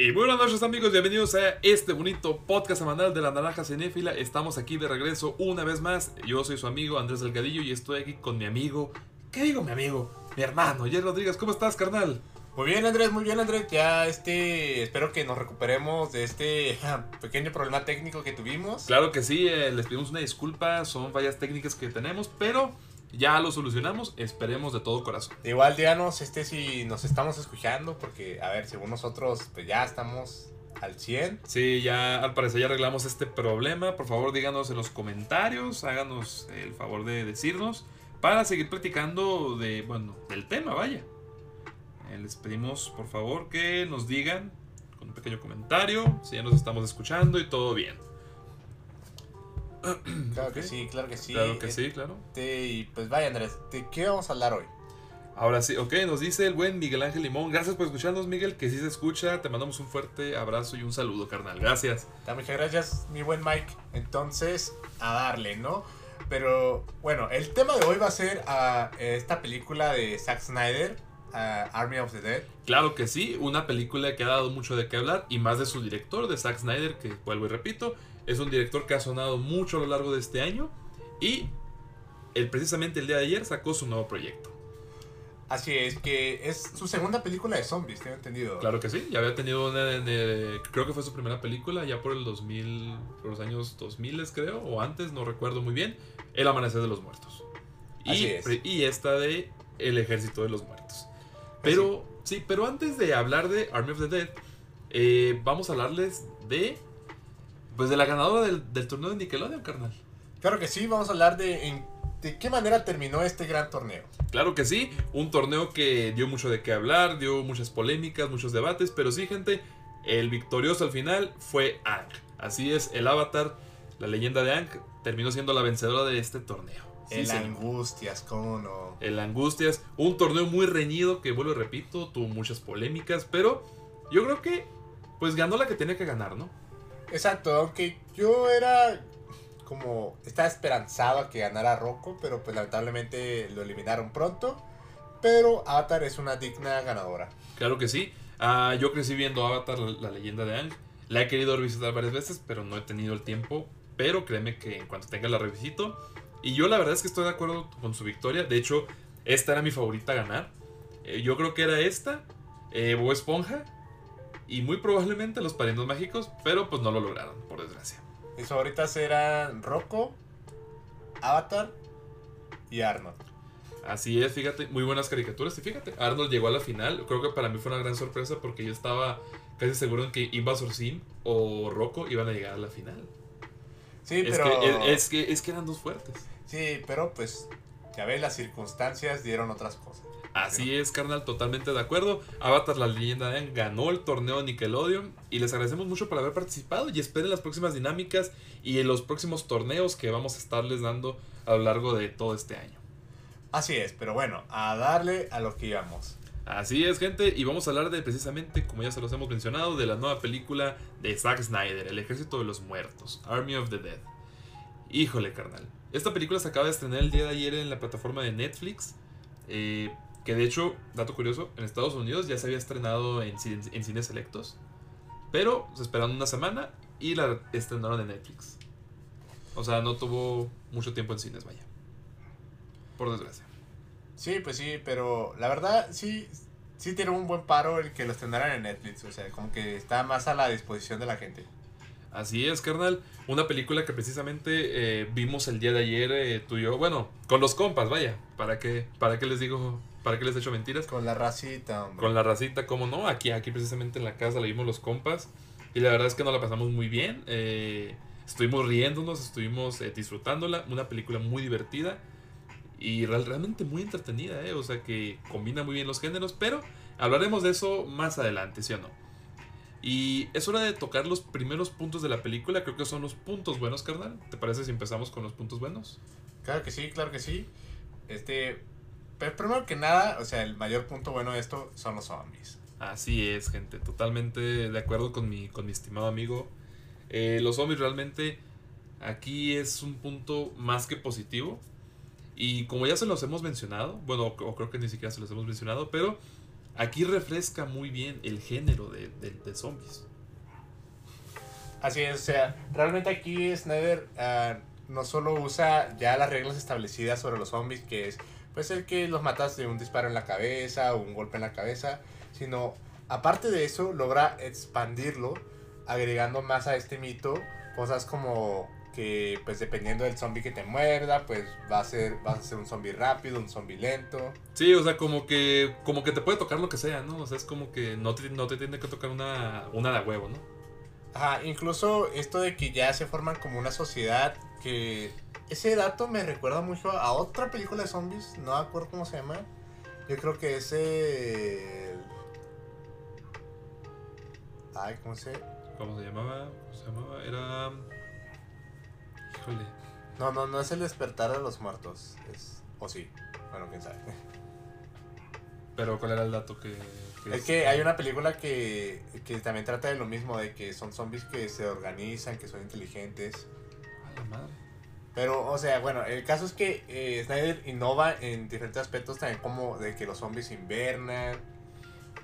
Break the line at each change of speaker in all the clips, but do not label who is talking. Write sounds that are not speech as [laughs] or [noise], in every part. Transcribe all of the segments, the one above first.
Y buenas noches amigos, bienvenidos a este bonito podcast semanal de la Naranja Cinéfila. Estamos aquí de regreso una vez más. Yo soy su amigo Andrés Delgadillo y estoy aquí con mi amigo. ¿Qué digo mi amigo? Mi hermano, Jerry Rodríguez. ¿Cómo estás, carnal?
Muy bien Andrés, muy bien Andrés. Ya este, espero que nos recuperemos de este pequeño problema técnico que tuvimos.
Claro que sí, eh, les pedimos una disculpa, son fallas técnicas que tenemos, pero ya lo solucionamos, esperemos de todo corazón.
Igual díganos este si nos estamos escuchando, porque a ver, según nosotros pues ya estamos al 100.
Sí, ya al parecer ya arreglamos este problema. Por favor, díganos en los comentarios, háganos el favor de decirnos para seguir platicando de, bueno, del tema, vaya. Eh, les pedimos, por favor, que nos digan con un pequeño comentario si ya nos estamos escuchando y todo bien. [clears throat]
Claro que sí, claro que sí.
Claro que sí, claro.
Este, y pues vaya Andrés, ¿de qué vamos a hablar hoy?
Ahora sí, ok, nos dice el buen Miguel Ángel Limón. Gracias por escucharnos, Miguel, que sí se escucha. Te mandamos un fuerte abrazo y un saludo, carnal. Gracias.
Muchas gracias, mi buen Mike. Entonces, a darle, ¿no? Pero bueno, el tema de hoy va a ser a esta película de Zack Snyder, a Army of the Dead.
Claro que sí, una película que ha dado mucho de qué hablar y más de su director, de Zack Snyder, que vuelvo y repito, es un director que ha sonado mucho a lo largo de este año y él precisamente el día de ayer sacó su nuevo proyecto.
Así es, que es su segunda película de zombies, tengo entendido.
Claro que sí, ya había tenido una, en, eh, creo que fue su primera película, ya por el 2000, por los años 2000 creo, o antes, no recuerdo muy bien, El Amanecer de los Muertos. Y,
Así es.
y esta de El Ejército de los Muertos. Pero, sí, pero antes de hablar de Army of the Dead, eh, vamos a hablarles de, pues de la ganadora del, del torneo de Nickelodeon, carnal.
Claro que sí, vamos a hablar de en, de qué manera terminó este gran torneo.
Claro que sí, un torneo que dio mucho de qué hablar, dio muchas polémicas, muchos debates, pero sí, gente, el victorioso al final fue Aang. Así es, el avatar, la leyenda de Aang, terminó siendo la vencedora de este torneo. Sí,
el
señor.
Angustias, cómo no.
El Angustias, un torneo muy reñido que, vuelvo y repito, tuvo muchas polémicas, pero yo creo que, pues ganó la que tenía que ganar, ¿no?
Exacto, aunque yo era como estaba esperanzado a que ganara Rocco, pero pues lamentablemente lo eliminaron pronto. Pero Avatar es una digna ganadora.
Claro que sí. Ah, yo crecí viendo Avatar, la, leyenda de Aang. La he querido revisitar varias veces, pero no he tenido el tiempo. Pero créeme que en cuanto tenga la revisito. Y yo la verdad es que estoy de acuerdo con su victoria. De hecho, esta era mi favorita a ganar. Eh, yo creo que era esta, eh, Esponja. Y muy probablemente los Padrinos Mágicos, pero pues no lo lograron, por desgracia.
Mis favoritas eran Rocco, Avatar y Arnold.
Así es, fíjate, muy buenas caricaturas. Y fíjate, Arnold llegó a la final. Creo que para mí fue una gran sorpresa porque yo estaba casi seguro en que Invasor Sim o Rocco iban a llegar a la final.
Sí,
Es,
pero.
que, es, es que, es que eran dos fuertes.
Sí, pero pues. Ya ves, las circunstancias dieron otras cosas.
Así es, carnal, totalmente de acuerdo. Avatar, la leyenda de Aang, ganó el torneo Nickelodeon y les agradecemos mucho por haber participado y esperen las próximas dinámicas y los próximos torneos que vamos a estarles dando a lo largo de todo este año.
Así es, pero bueno, a darle a lo que íbamos.
Así es, gente, y vamos a hablar de precisamente, como ya se los hemos mencionado, de la nueva película de Zack Snyder, El Ejército de los Muertos, Army of the Dead. Híjole, carnal. Esta película se acaba de estrenar el día de ayer en la plataforma de Netflix. eh, que de hecho, dato curioso, en Estados Unidos ya se había estrenado en, cine- en cines selectos. Pero se esperaron una semana y la estrenaron en Netflix. O sea, no tuvo mucho tiempo en cines, vaya. Por desgracia.
Sí, pues sí, pero la verdad sí, sí tiene un buen paro el que los tendrán en Netflix. O sea, como que está más a la disposición de la gente.
Así es, carnal. Una película que precisamente eh, vimos el día de ayer, eh, tú y yo. Bueno, con los compas, vaya. ¿Para qué, ¿Para qué les digo? ¿Para qué les echo mentiras?
Con la racita, hombre.
Con la racita, ¿cómo no? Aquí, aquí precisamente en la casa la vimos los compas. Y la verdad es que nos la pasamos muy bien. eh, estuvimos riéndonos, estuvimos eh, disfrutándola. Una película muy divertida. Y real- realmente muy entretenida, ¿eh? O sea que combina muy bien los géneros. Pero hablaremos de eso más adelante, ¿sí o no? Y es hora de tocar los primeros puntos de la película. Creo que son los puntos buenos, carnal. ¿Te parece si empezamos con los puntos buenos?
Claro que sí, claro que sí. Este, pero primero que nada, o sea, el mayor punto bueno de esto son los zombies.
Así es, gente. Totalmente de acuerdo con mi, con mi estimado amigo. Eh, los zombies realmente aquí es un punto más que positivo. Y como ya se los hemos mencionado, bueno, o creo que ni siquiera se los hemos mencionado, pero aquí refresca muy bien el género de, de, de zombies.
Así es, o sea, realmente aquí Snyder ah, no solo usa ya las reglas establecidas sobre los zombies, que es pues el que los matas de un disparo en la cabeza o un golpe en la cabeza, sino aparte de eso logra expandirlo agregando más a este mito cosas como que pues dependiendo del zombie que te muerda, pues va a ser vas a ser un zombie rápido, un zombie lento.
Sí, o sea, como que como que te puede tocar lo que sea, ¿no? O sea, es como que no te, no te tiene que tocar una, una de huevo, ¿no?
Ajá, incluso esto de que ya se forman como una sociedad que ese dato me recuerda mucho a otra película de zombies, no me acuerdo cómo se llama. Yo creo que es el... Ay, ¿cómo se?
¿Cómo se llamaba? ¿Cómo se llamaba? Era... Híjole.
No, no, no es el despertar de los muertos. Es... O sí. Bueno, quién sabe.
Pero ¿cuál era el dato que...?
Es que hay una película que, que también trata de lo mismo, de que son zombies que se organizan, que son inteligentes.
A la madre.
Pero, o sea, bueno, el caso es que eh, Snyder innova en diferentes aspectos también como de que los zombies invernan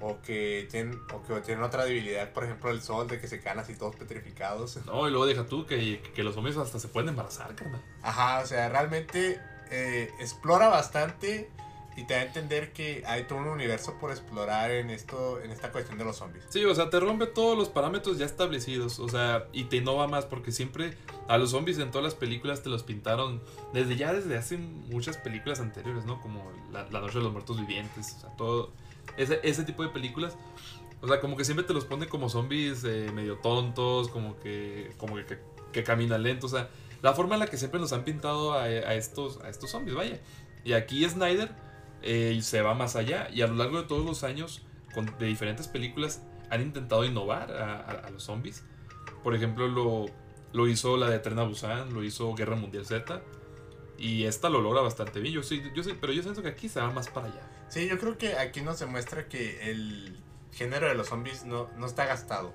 o que tienen o que tienen otra debilidad, por ejemplo, el sol, de que se quedan así todos petrificados.
No, y luego deja tú que, que los zombies hasta se pueden embarazar, carnal.
Ajá, o sea, realmente eh, explora bastante y te da a entender que hay todo un universo por explorar en esto en esta cuestión de los zombies.
Sí, o sea, te rompe todos los parámetros ya establecidos, o sea, y te innova más porque siempre a los zombies en todas las películas te los pintaron desde ya desde hace muchas películas anteriores, ¿no? Como La, La Noche de los Muertos Vivientes, o sea, todo ese, ese tipo de películas. O sea, como que siempre te los pone como zombies eh, medio tontos, como que como que, que, que caminan lento, o sea, la forma en la que siempre nos han pintado a, a estos a estos zombies, vaya. Y aquí Snyder eh, se va más allá y a lo largo de todos los años con, de diferentes películas han intentado innovar a, a- a los zombies. Por ejemplo, lo, lo hizo la de Tren a Busan, lo hizo Guerra Mundial Z. Y esta lo logra bastante bien. Yo sí, yo sí, pero yo siento que aquí se va más para allá.
Sí, yo creo que aquí nos demuestra que el género de los zombies no, no está gastado.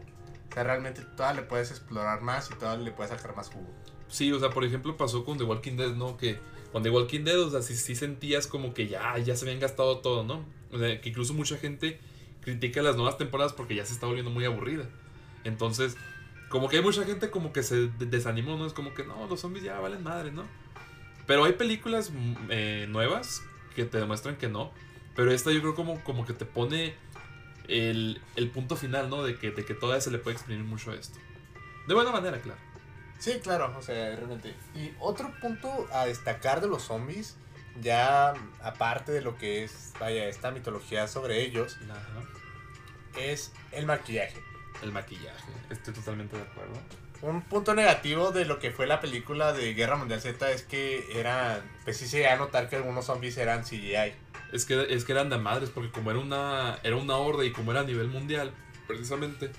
O sea, realmente todavía le puedes explorar más y todavía le puedes sacar más jugo.
Sí, o sea, por ejemplo, pasó con The Walking Dead, ¿no? Que con The Walking Dead, o sea, sí, sí sentías como que ya, ya se habían gastado todo, ¿no? O sea, que incluso mucha gente critica las nuevas temporadas porque ya se está volviendo muy aburrida. Entonces, como que hay mucha gente como que se de- desanimó, ¿no? Es como que no, los zombies ya valen madre, ¿no? Pero hay películas mm, eh, nuevas que te demuestran que no. Pero esta yo creo como, como que te pone el, el punto final, ¿no? De que, de que todavía se le puede exprimir mucho esto. De buena manera, claro.
Sí, claro, o sea, realmente. Y otro punto a destacar de los zombies, ya aparte de lo que es, vaya, esta mitología sobre ellos,
Ajá.
es el maquillaje.
El maquillaje, estoy totalmente de acuerdo.
Un punto negativo de lo que fue la película de Guerra Mundial Z es que eran, pues sí se a notar que algunos zombies eran CGI.
Es que, es que eran de madres, porque como era una, era una horda y como era a nivel mundial, precisamente,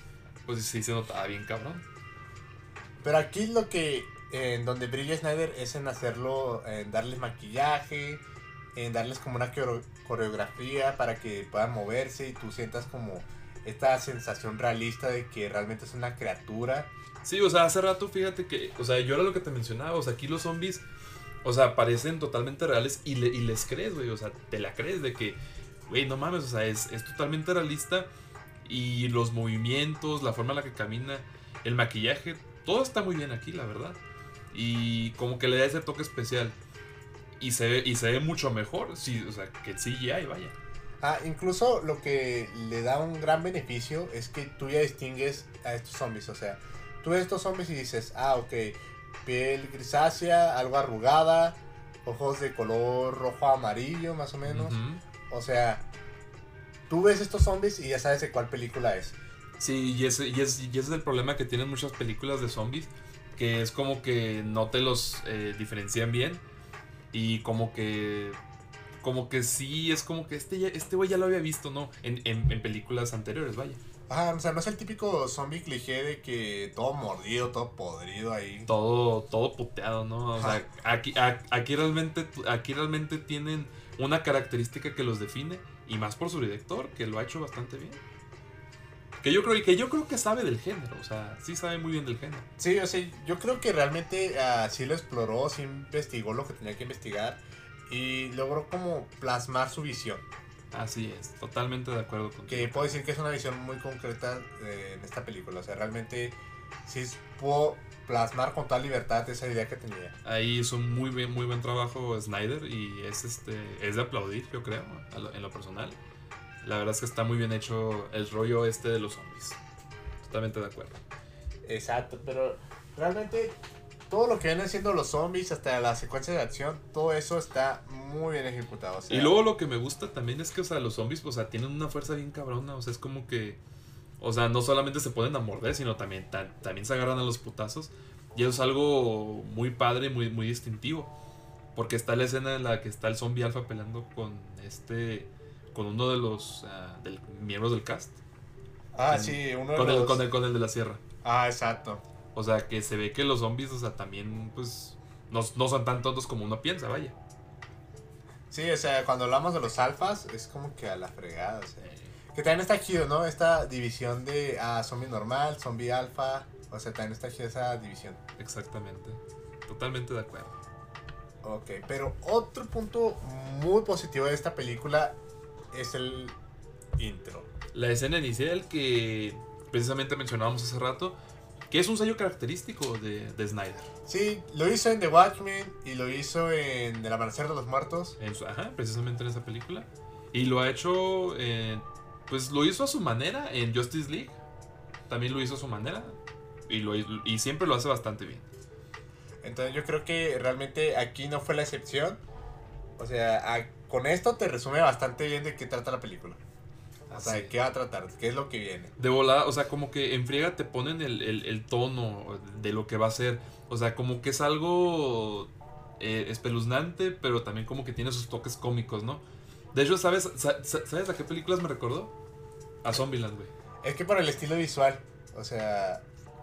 pues sí se notaba bien cabrón.
Pero aquí lo que, en donde brilla Snyder es en hacerlo, en darles maquillaje, en darles como una coreo- coreografía para que puedan moverse y tú sientas como esta sensación realista de que realmente es una criatura.
Sí, o sea, hace rato fíjate que, o sea, yo era lo que te mencionaba, o sea, aquí los zombies, o sea, parecen totalmente reales y, le- y les crees, güey, o sea, te la crees de que, güey, no mames, o sea, es, es totalmente realista y los movimientos, la forma en la que camina, el maquillaje, todo está muy bien aquí, la verdad. Y como que le da ese toque especial. Y se ve, y se ve mucho mejor, sí, o sea, que CGI, vaya.
Ah, incluso lo que le da un gran beneficio es que tú ya distingues a estos zombies. O sea, tú ves estos zombies y dices, ah, ok, piel grisácea, algo arrugada, ojos de color rojo amarillo más o menos. O sea, tú ves estos zombies y ya sabes de cuál película es.
Sí, y ese, y, es, y ese es el problema que tienen muchas películas de zombies, que es como que no te los eh, diferencian bien y como que como que sí, es como que este este güey ya lo había visto, ¿no? En, en, en películas anteriores, vaya.
Ajá, o sea, no es el típico zombie cliché de que todo mordido, todo podrido ahí.
Todo, todo puteado, ¿no? O sea, aquí, a- aquí, realmente, aquí realmente tienen una característica que los define y más por su director, que lo ha hecho bastante bien. Que yo creo, y que yo creo que sabe del género, o sea, sí sabe muy bien del género.
Sí, o sea, yo creo que realmente ah, sí lo exploró, sí investigó lo que tenía que investigar y logró como plasmar su visión.
Así es, totalmente de acuerdo con
Que puedo decir que es una visión muy concreta eh, en esta película. O sea, realmente sí pudo plasmar con toda libertad esa idea que tenía.
Ahí hizo un muy bien, muy buen trabajo Snyder y es este es de aplaudir, yo creo, en lo personal. La verdad es que está muy bien hecho el rollo este de los zombies. Totalmente de acuerdo.
Exacto, pero realmente todo lo que vienen siendo los zombies, hasta la secuencia de acción, todo eso está muy bien ejecutado. o sea,
Y luego lo que me gusta también es que, o sea, los zombies, o sea, tienen una fuerza bien cabrona. O sea, es como que. O sea, no solamente se ponen a morder, sino también, ta- también se agarran a los putazos. Y eso es algo muy padre, muy, muy distintivo. Porque está la escena en la que está el zombie alfa peleando con este. Con uno de los ah, del- miembros del cast.
Ah, sí, uno de
Con
los...
el, con, el, con el de la sierra.
Ah, exacto.
O sea, que se ve que los zombies, o sea, también, pues. No, no son tan tontos como uno piensa, vaya.
Sí, o sea, cuando hablamos de los alfas, es como que a la fregada, o sea. Que también está chido, ¿no? Esta división de ah, zombie normal, zombie alfa. O sea, también está chida esa división.
Exactamente. Totalmente de acuerdo.
Ok, pero otro punto muy positivo de esta película es el intro.
La escena inicial que precisamente mencionábamos hace rato, que es un sello característico de, de Snyder.
Sí, lo hizo en The Watchmen y lo hizo en El Amanecer de los Muertos.
En su- ajá, precisamente en esa película. Y lo ha hecho, eh, pues lo hizo a su manera en Justice League. También lo hizo a su manera. Y, lo, y siempre lo hace bastante bien.
Entonces yo creo que realmente aquí no fue la excepción. O sea, a- con esto te resume bastante bien de qué trata la película. O sea, de qué va a tratar, qué es lo que viene.
De volada, o sea, como que en friega te ponen el, el- el tono de lo que va a ser. O sea, como que es algo eh, espeluznante, pero también como que tiene sus toques cómicos, ¿no? De hecho, ¿sabes, sa- sa- ¿sabes a qué películas me recordó? A Zombieland, güey.
Es que por el estilo visual, o sea,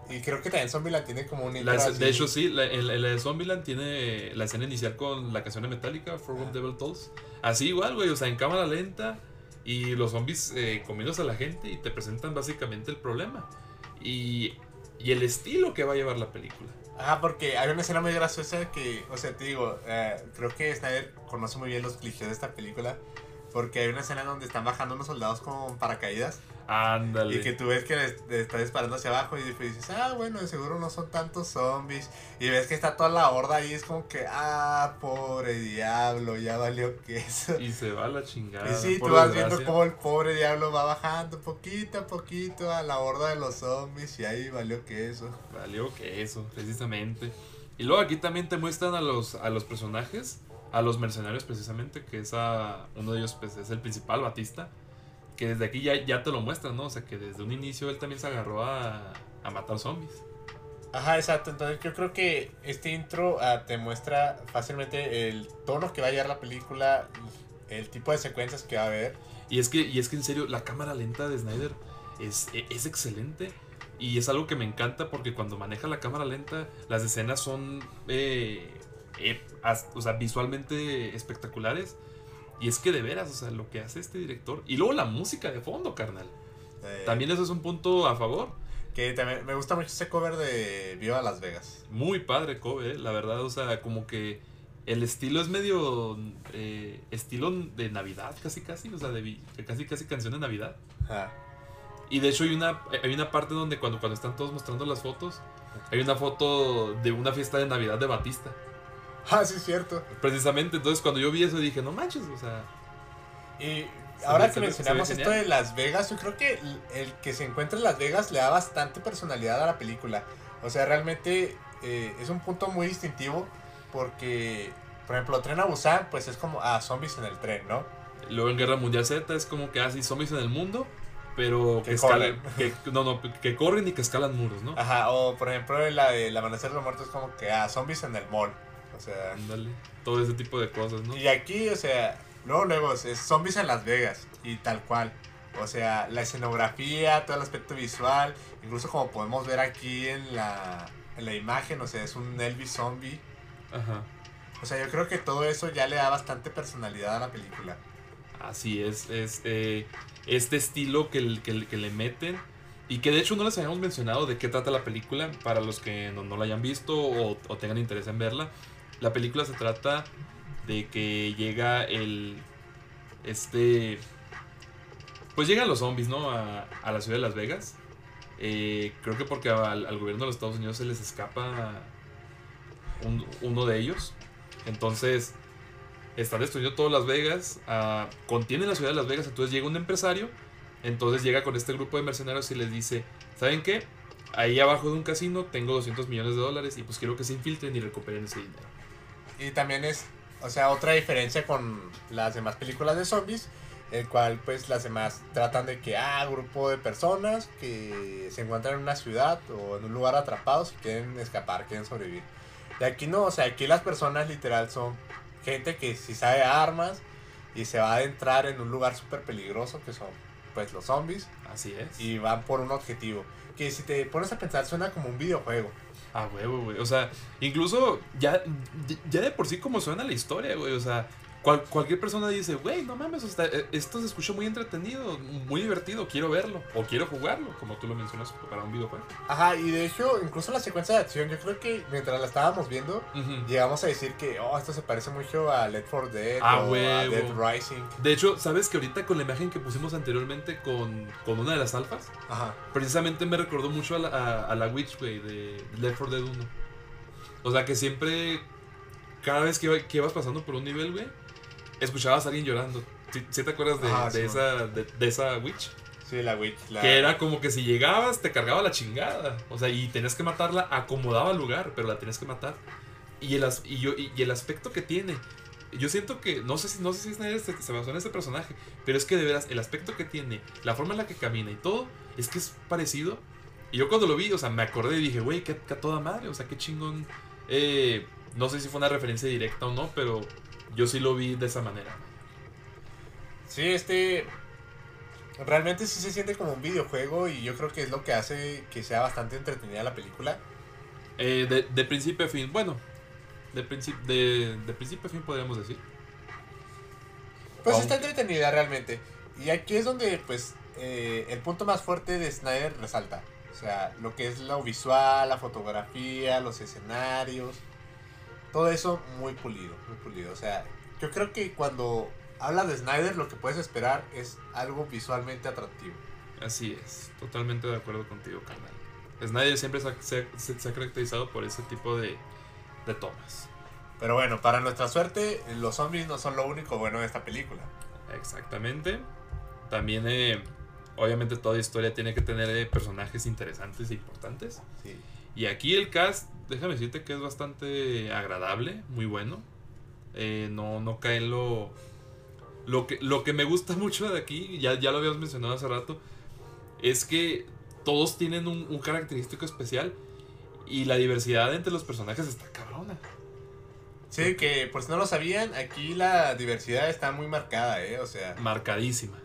y creo que también Zombieland tiene como un
La
así.
de hecho, sí, la, la- de Zombieland tiene la escena inicial con la canción de Metallica, For What Devil Tolls. Así igual, güey, o sea, en cámara lenta y los zombies eh, comiéndose a la gente y te presentan básicamente el problema. Y, y el estilo que va a llevar la película.
Ajá, porque hay una escena muy graciosa que, o sea, te digo, eh, creo que Snyder conoce muy bien los clichés de esta película. Porque hay una escena donde están bajando unos soldados con paracaídas.
Ándale.
Y que tú ves que le, le está disparando hacia abajo y dices, ah, bueno, de seguro no son tantos zombies. Y ves que está toda la horda ahí, es como que, ah, pobre diablo, ya valió queso.
Y se va a la chingada.
Y sí, tú vas viendo cómo el pobre diablo va bajando poquito a poquito a la horda de los zombies y ahí valió queso.
Valió que eso, precisamente. Y luego aquí también te muestran a los, a los personajes, a los mercenarios precisamente, que es a, uno de ellos pues, es el principal, Batista, que desde aquí ya, ya te lo muestran, ¿no? O sea, que desde un inicio él también se agarró a, a matar zombies.
Ajá, exacto. Entonces yo creo que este intro ah, te muestra fácilmente el tono que va a llevar la película, el tipo de secuencias que va a haber.
Y es que, y es que en serio, la cámara lenta de Snyder es, e- es excelente. Y es algo que me encanta porque cuando maneja la cámara lenta, las escenas son eh, eh, as- o sea, visualmente espectaculares. Y es que de veras, o sea, lo que hace este director. Y luego la música de fondo, carnal.
eh,
También eso es un punto a favor.
Que también me gusta mucho ese cover de Viva Las Vegas.
Muy padre, Kobe, eh, la verdad, o sea, como que el estilo es medio eh, estilo de Navidad, casi casi, o sea, de, casi casi canción de Navidad. Y de hecho hay una, hay una parte donde cuando, cuando están todos mostrando las fotos, hay una foto de una fiesta de Navidad de Batista. [laughs]
Ah, sí, es cierto.
Precisamente, entonces cuando yo vi eso dije, no manches, o sea,
Y ahora
ve-
que mencionamos
ve
esto de Las Vegas, yo creo que el, el que se encuentra en Las Vegas le da bastante personalidad a la película. O sea, realmente eh, es un punto muy distintivo porque, por ejemplo, Tren a Busan, pues es como a zombies en el tren, ¿no?
luego en Guerra Mundial Z es como que así zombies en el mundo, pero
Que
que, escalan, que, no, no, que corren y que escalan muros, ¿no?
Ajá, o por ejemplo, la de El Amanecer de los Muertos es como que a zombies en el mall. O sea,
Ándale, todo ese tipo de cosas, ¿no?
y aquí, o sea, luego, luego, es zombies en Las Vegas y tal cual. O sea, la escenografía, todo el aspecto visual, incluso como podemos ver aquí en la, en la imagen, o sea, es un Elvis zombie.
Ajá.
O sea, yo creo que todo eso ya le da bastante personalidad a la película.
Así es, es eh, este estilo que, que, que le meten y que de hecho no les habíamos mencionado de qué trata la película para los que no, no la hayan visto o, o tengan interés en verla. La película se trata de que llega el este Pues llegan los zombies, ¿no? A, a la ciudad de Las Vegas. Eh, creo que porque al, gobierno de los Estados Unidos se les escapa un- uno de ellos. Entonces, están destruyendo todas Las Vegas. ah, contienen la ciudad de Las Vegas. Entonces llega un empresario. Entonces llega con este grupo de mercenarios y les dice: ¿Saben qué? Ahí abajo de un casino tengo 200 millones de dólares y pues quiero que se infiltren y recuperen ese dinero.
Y también es, o sea, otra diferencia con las demás películas de zombies, el cual pues las demás tratan de que, ah, grupo de personas que se encuentran en una ciudad o en un lugar atrapados y quieren escapar, quieren sobrevivir. Y aquí no, o sea, aquí las personas literal son gente que si sabe armas y se va a adentrar en un lugar súper peligroso que son pues los zombies
Así es.
y van por un objetivo. Que si te pones a pensar suena como un videojuego.
A huevo, güey. O sea, incluso ya, ya de por sí como suena la historia, güey. O sea, cual- cualquier persona dice, güey, no mames, eh, esto se escucha muy entretenido, muy divertido, quiero verlo. O quiero jugarlo, como tú lo mencionas para un videojuego.
Ajá, y de hecho, incluso la secuencia de acción, yo creo que mientras la estábamos viendo,
Ujú.
llegamos a decir que, oh, esto se parece mucho a Left 4 Dead
Ah,
o a
huevo.
Dead Rising.
De hecho, ¿sabes que ahorita con la imagen que pusimos anteriormente con, con una de las alfas?
Ajá.
Precisamente me recordó mucho a la, a, a la Witch, güey, de Left 4 Dead 1. O sea, que siempre, cada vez que, que ibas pasando por un nivel, güey, escuchabas a alguien llorando. ¿Sí, sí te acuerdas de,
Ajá,
de
sí,
esa, de, de esa Witch?
Sí, la Witch. La...
Que era como que si llegabas, te cargaba la chingada. O sea, y tenías que matarla, acomodaba el lugar, pero la tenías que matar. Y el, as- y yo, y, y el aspecto que tiene. Yo siento que, no sé si, no sé si Snyder se, se basó en ese personaje, pero es que de veras, el aspecto que tiene, la forma en la que camina y todo, es que es parecido. Y yo cuando lo vi, o sea, me acordé y dije, güey, qué, qué toda madre, o sea, qué chingón. Eh, no sé si fue una referencia directa o no, pero yo sí lo vi de esa manera.
Sí, este... Realmente sí se siente como un videojuego y yo creo que es lo que hace que sea bastante entretenida la película.
Eh, de, de principio a fin, bueno, de, princip- de, de principio a fin podríamos decir.
Pues
Aunque-
está entretenida realmente. Y aquí es donde, pues, eh, el punto más fuerte de Snyder resalta. O sea, lo que es lo visual, la fotografía, los escenarios. Todo eso muy pulido, muy pulido. O sea, yo creo que cuando hablas de Snyder lo que puedes esperar es algo visualmente atractivo.
Así es, totalmente de acuerdo contigo, carnal. Snyder siempre se se- se ha caracterizado por ese tipo de, de tomas.
Pero bueno, para nuestra suerte, los zombies no son lo único bueno de esta película.
Exactamente. También, eh, obviamente, toda historia tiene que tener eh, personajes interesantes e importantes.
Sí.
Y aquí el cast, déjame decirte que es bastante agradable, muy bueno. Eh, no, no cae en lo. Lo que, lo que me gusta [laughs] mucho de aquí, ya, ya lo habíamos mencionado hace rato, es que todos tienen un, un característico especial y la diversidad entre los personajes está cabrona.
Sí, que por si no lo sabían, aquí la diversidad está muy marcada, ¿eh? O sea,
Marcadísima.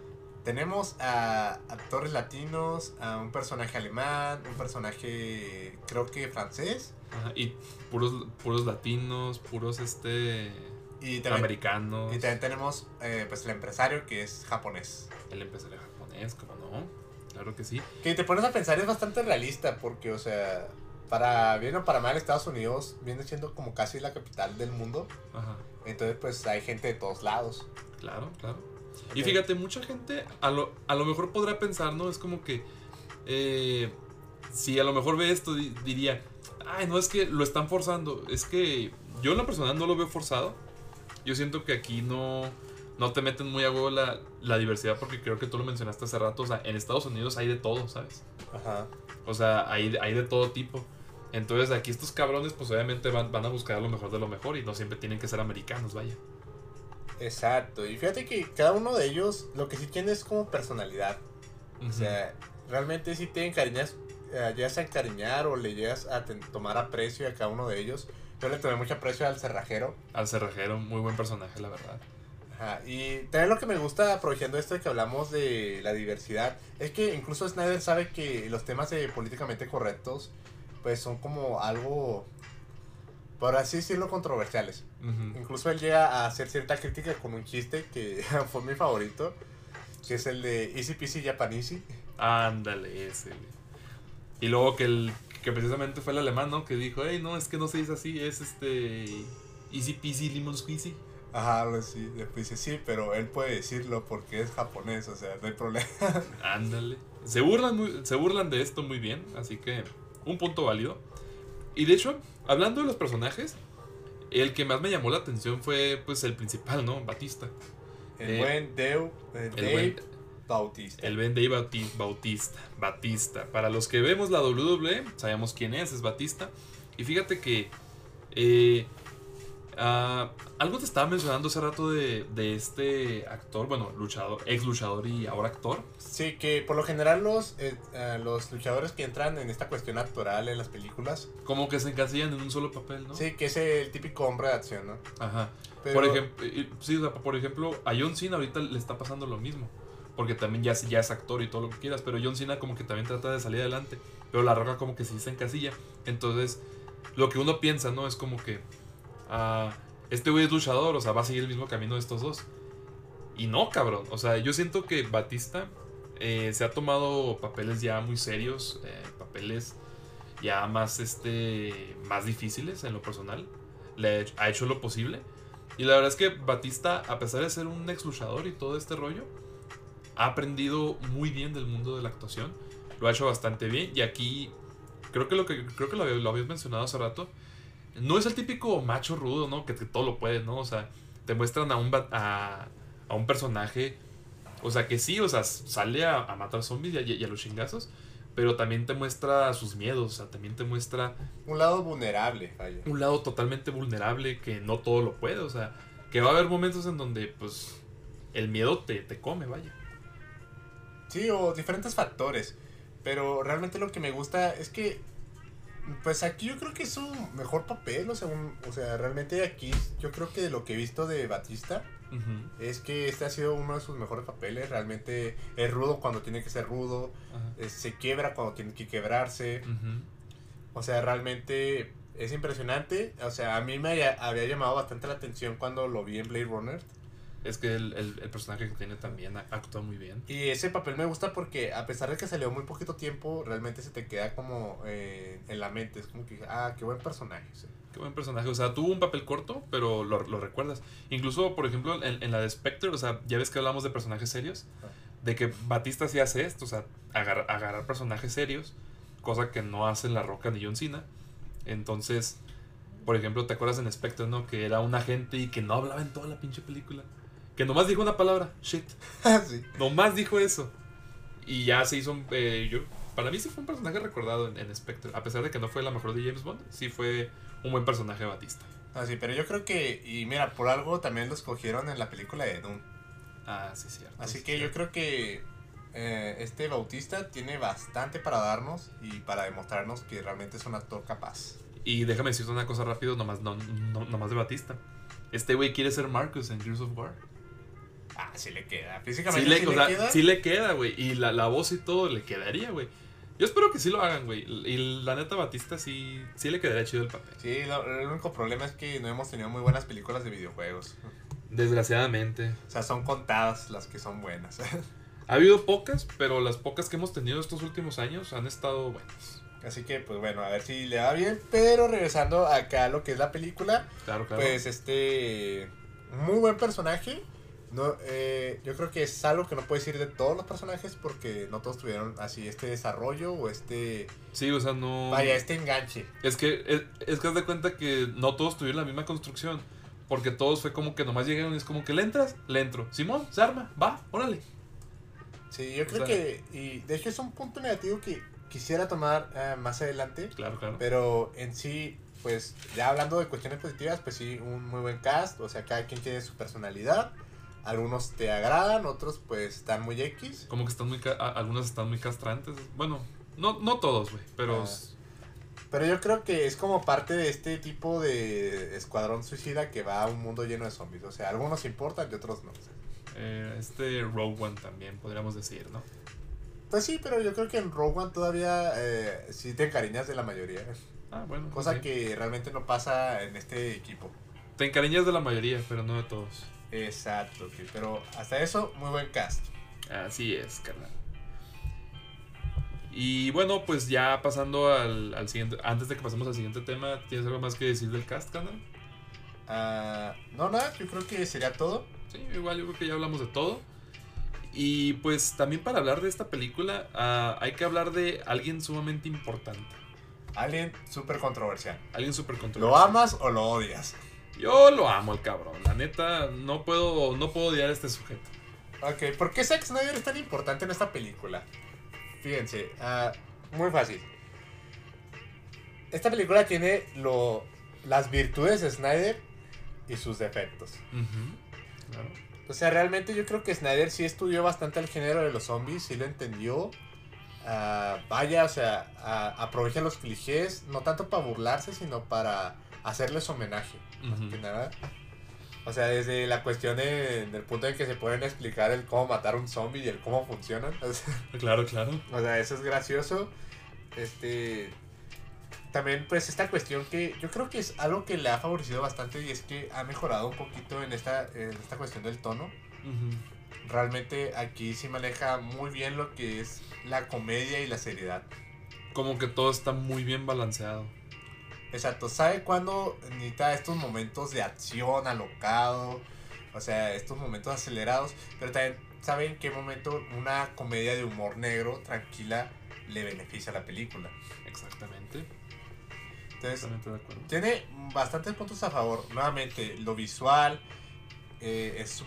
Tenemos a actores latinos, a un personaje alemán, un personaje creo que francés
Ajá, y puros, puros latinos, puros este
y también,
americanos.
y también tenemos eh, pues el empresario que es japonés.
El empresario japonés, como no. Claro que sí.
Que te pones a pensar es bastante realista porque o sea, para bien o para mal Estados Unidos viene siendo como casi la capital del mundo,
Ajá.
entonces pues hay gente de todos lados.
Claro, claro. Y
Ok.
fíjate, mucha gente a lo, a lo mejor podrá pensar, ¿no? Es como que eh, si a lo mejor ve esto, di- diría, ay, no es que lo están forzando. Es que yo en lo personal no lo veo forzado. Yo siento que aquí no, no te meten muy a huevo la, la diversidad porque creo que tú lo mencionaste hace rato. O sea, en Estados Unidos hay de todo, ¿sabes?
Ajá.
O sea, hay, hay de todo tipo. Entonces aquí estos cabrones pues obviamente van, van a buscar lo mejor de lo mejor y no siempre tienen que ser americanos, vaya.
Exacto, y fíjate que cada uno de ellos lo que sí tiene es como personalidad. O sea, realmente si te encariñas, eh, llegas a encariñar o le llegas a tomar aprecio a cada uno de ellos. Yo le tomé mucho aprecio al cerrajero.
Al cerrajero, muy buen personaje, la verdad.
Ajá, Y también lo que me gusta, aprovechando esto de que hablamos de la diversidad, es que incluso Snyder sabe que los temas de políticamente correctos, pues son como algo, por así decirlo, controversiales.
Ujú.
Incluso él llega a hacer cierta crítica con un chiste que [laughs] fue mi favorito, que es el de Easy Peasy Japanese.
Ándale, ese. Y luego que el que precisamente fue el alemán, ¿no? Que dijo, hey, no, es que no se dice así, es este. Easy peasy lemon squeezy.
Ajá, algo así. Después dice, sí, pero él puede decirlo porque es japonés, o sea, no hay problema. [laughs]
Ándale. Se burlan, muy- se burlan de esto muy bien, así que un punto válido. Y de hecho, hablando de los personajes, el que más me llamó la atención fue pues el principal, ¿no? Batista.
El
Eh,
buen Deu,
El
Dave
buen,
Bautista.
el Ben Dave Bauti- Bautista. Batista. Para los que vemos la WWE, sabemos quién es, es Batista. Y fíjate que eh, ah, algo te estaba mencionando hace rato de, de este actor, bueno, luchador, ex luchador y ahora actor.
Sí, que por lo general los, eh, eh, los luchadores que entran en esta cuestión actoral en las películas,
Como que se encasillan en un solo papel, ¿no?
sí, que es el típico hombre de acción, ¿no?
Ajá.
Pero-
Por ejemplo, sí, o sea, por ejemplo, a John Cena ahorita le está pasando lo mismo. Porque también ya, es- ya es actor y todo lo que quieras. Pero John Cena como que también trata de salir adelante. Pero La Roca como que sí se encasilla. Entonces, lo que uno piensa, ¿no? Es como que... este güey es luchador, o sea, va a seguir el mismo camino de estos dos. Y no, cabrón. O sea, yo siento que Batista eh, se ha tomado papeles ya muy serios. eh, papeles ya más, este, más difíciles en lo personal. Le ha hecho, ha hecho lo posible. Y la verdad es que Batista, a pesar de ser un ex luchador y todo este rollo, ha aprendido muy bien del mundo de la actuación. Lo ha hecho bastante bien. Y aquí, creo que lo que creo que lo, lo habías mencionado hace rato. No es el típico macho rudo, ¿no? Que, que todo lo puede, ¿no? O sea, te muestran a un, a, a un personaje. O sea, que sí, o sea, sale a, a matar zombies y a, y a los chingazos. Pero también te muestra sus miedos. O sea, también te muestra
Un lado vulnerable, vaya.
un lado totalmente vulnerable que no todo lo puede. O sea, que va a haber momentos en donde, pues, el miedo te, te come, vaya.
Sí, o diferentes factores. Pero realmente lo que me gusta es que, pues aquí yo creo que es su mejor papel. O sea, un- o sea, realmente aquí yo creo que lo que he visto de Batista es que este ha sido uno de sus mejores papeles. Realmente es rudo cuando tiene que ser rudo. Se quiebra cuando tiene que quebrarse. O sea, realmente es impresionante. O sea, a mí me haya- había llamado bastante la atención cuando lo vi en Blade Runner.
Es que el, el- el personaje que tiene también actúa muy bien.
Y ese papel me gusta porque a pesar de que salió muy poquito tiempo, realmente se te queda como eh, en la mente. Es como que, ah, qué buen personaje. sí.
Qué buen personaje. O sea, tuvo un papel corto, pero lo, lo recuerdas. Incluso, por ejemplo, en, en la de Spectre, o sea, ya ves que hablamos de personajes serios. De que Batista sí hace esto, o sea, agar- agarrar personajes serios, cosa que no hacen La Roca ni John Cena. Entonces, por ejemplo, ¿te acuerdas en Spectre, no? Que era un agente y que no hablaba en toda la pinche película. Que nomás dijo una palabra, shit. [laughs]
sí.
Nomás dijo eso. Y ya se hizo un... eh, yo, para mí sí fue un personaje recordado en, en Spectre. A pesar de que no fue la mejor de James Bond, sí fue un buen personaje Batista.
Ah, sí, pero yo creo que, y mira, por algo también lo escogieron en la película de Dune.
Ah, sí, cierto.
Así
sí,
que yo creo que eh, este Bautista tiene bastante para darnos y para demostrarnos que realmente es un actor capaz.
Y déjame decirte una cosa rápido, nomás, no, no- nomás de Batista. Este güey quiere ser Marcus en Gears of War.
Ah, sí le queda.
Sí
Físicamente
le,
sí
o
le queda.
sí le queda, güey. Y la, la voz y todo le quedaría, güey. Yo espero que sí lo hagan, güey. Y la neta Batista sí, sí le quedaría chido el papel.
Sí, lo- el único problema es que no hemos tenido muy buenas películas de videojuegos.
Desgraciadamente.
O sea, son contadas las que son buenas. [laughs]
Ha habido pocas, pero las pocas que hemos tenido estos últimos años han estado buenas.
Así que, pues bueno, a ver si le va bien. Pero regresando acá a lo que es la película,
Claro, claro.
pues este. Muy buen personaje. No, eh, yo creo que es algo que no puedes decir de todos los personajes porque no todos tuvieron así este desarrollo o este.
sí, o sea, no.
Vaya, este enganche.
Es que es, es que haz de cuenta que no todos tuvieron la misma construcción. Porque todos fue como que nomás llegaron y es como que le entras, le entro. Simón, se arma, va, órale.
Sí, yo creo
O sea-
que. Y de hecho es un punto negativo que quisiera tomar eh, más adelante.
Claro, claro.
Pero en sí, pues ya hablando de cuestiones positivas, pues sí, un muy buen cast. O sea, cada quien tiene su personalidad. Algunos te agradan, otros pues están muy X.
Como que están muy. Algunos están muy castrantes. Bueno, no, no todos, güey. Pero.
Ah. Pero yo creo que es como parte de este tipo de escuadrón suicida que va a un mundo lleno de zombies. O sea, algunos importan y otros no.
eh, este Rogue One también, podríamos decir, ¿no?
Pues sí, pero yo creo que en Rogue One todavía eh, sí te encariñas de la mayoría.
Ah, bueno.
Cosa que realmente no pasa en este equipo.
Te encariñas de la mayoría, pero no de todos.
Exacto, pero hasta eso, muy buen cast.
Así es, carnal. Y bueno, pues ya pasando al, al siguiente. Antes de que pasemos al siguiente tema, ¿tienes algo más que decir del cast, carnal?
Ah, no, nada, yo creo que sería todo.
Sí, igual yo creo que ya hablamos de todo. Y pues también para hablar de esta película ah, hay que hablar de alguien sumamente importante.
Alguien súper controversial.
Alguien súper
¿Lo
controversial.
amas o lo odias?
Yo lo amo el cabrón. La neta, no puedo, no puedo odiar a este sujeto.
Ok, ¿por qué Zack Snyder es tan importante en esta película? Fíjense, ah, muy fácil. Esta película tiene lo, las virtudes de Snyder y sus defectos.
Claro.
O sea, realmente yo creo que Snyder sí estudió bastante el género de los zombies, sí lo entendió. Ah, vaya, o sea, ah, aprovecha los clichés, no tanto para burlarse, sino para hacerles homenaje. más
Ujú.
que nada. O sea, desde la cuestión de- del punto en que se pueden explicar el cómo matar un zombie y el cómo funcionan. [laughs] O sea,
Claro, claro.
o sea, eso es gracioso. Este. También, pues, esta cuestión que yo creo que es algo que le ha favorecido bastante y es que ha mejorado un poquito en esta, en esta cuestión del tono.
Ujú.
Realmente aquí sí maneja muy bien lo que es la comedia y la seriedad.
Como que todo está muy bien balanceado.
Exacto, sabe cuándo necesita estos momentos de acción alocado, o sea, estos momentos acelerados, pero también sabe en qué momento una comedia de humor negro tranquila le beneficia a la película.
Exactamente.
Entonces, tiene bastantes puntos a favor. Nuevamente, lo visual eh, es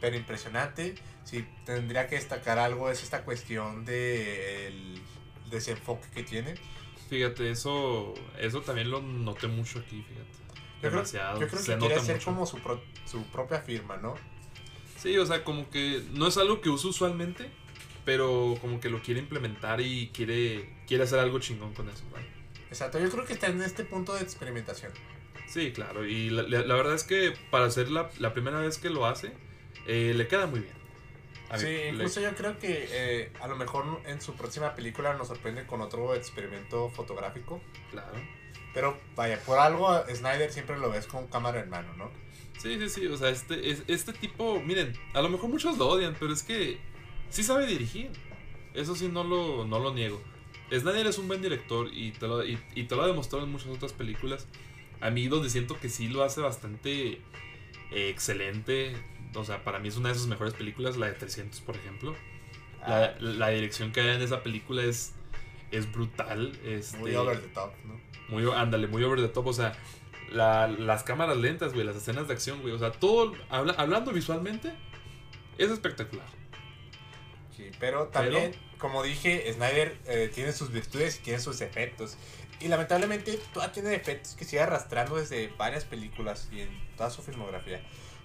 súper impresionante. Si tendría que destacar algo es esta cuestión del desenfoque que tiene.
Fíjate, eso, eso también lo noté mucho aquí, fíjate.
Yo creo,
Demasiado.
yo creo
se
que quiere
nota
hacer
mucho.
como su, pro- su propia firma, ¿no?
Sí, o sea, como que no es algo que uso usualmente, pero como que lo quiere implementar y quiere, quiere hacer algo chingón con eso, ¿vale?
Exacto, yo creo que está en este punto de experimentación.
Sí, claro, y la, la- la verdad es que para ser la, la primera vez que lo hace, eh, le queda muy bien. A
sí, incluso yo creo que eh, a lo mejor en su próxima película nos sorprende con otro experimento fotográfico.
claro.
Pero vaya, por algo Snyder siempre lo ves con cámara en mano, ¿no?
Sí, sí, sí, o sea, este, es- este tipo, miren, a lo mejor muchos lo odian, pero es que sí sabe dirigir. Eso sí, no lo, no lo niego. Snyder es un buen director y te, lo, y, y te lo ha demostrado en muchas otras películas. A mí donde siento que sí lo hace bastante eh, excelente, o sea, para mí es una de sus mejores películas, la de 300, por ejemplo. La,
Ah,
la dirección que hay en esa película es, es brutal. Este,
muy over the top, ¿no?
muy, ándale, muy over the top. O sea, la- las cámaras lentas, güey, las escenas de acción, güey. O sea, todo, habla- hablando visualmente, es espectacular.
Sí, pero también, como dije, Snyder eh, tiene sus virtudes y tiene sus defectos. Y lamentablemente todavía tiene defectos que sigue arrastrando desde varias películas y en toda su filmografía.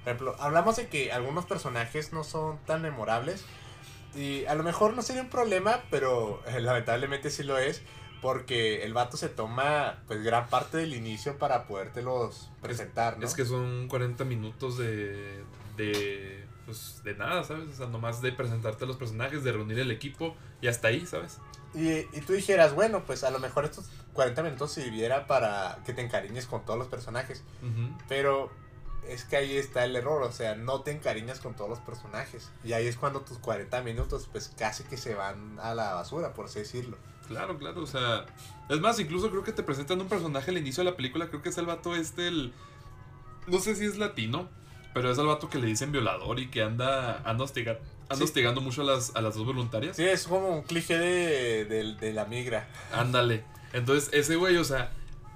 Por ejemplo, hablamos de que algunos personajes no son tan memorables. Y a lo mejor no sería un problema, pero eh, lamentablemente sí lo es. Porque el vato se toma pues gran parte del inicio para podértelos presentar, ¿no?
Es que son 40 minutos de, de, pues, de nada, ¿sabes? O sea, nomás de presentarte a los personajes, de reunir el equipo y hasta ahí, ¿sabes?
Y, y tú dijeras, bueno, pues a lo mejor estos 40 minutos sirviera para que te encariñes con todos los personajes. Pero es que ahí está el error, o sea, no te encariñas con todos los personajes. Y ahí es cuando tus 40 minutos pues casi que se van a la basura, por así decirlo.
Claro, claro, o sea... Es más, incluso creo que te presentan un personaje al inicio de la película, creo que es el vato este, el... No sé si es latino, pero es el vato que le dicen violador y que anda, anda, hostiga- anda
Sí.
hostigando mucho a las, a las dos voluntarias.
Sí, es como un cliché de, de- de la migra.
Ándale. Entonces, ese güey, o sea,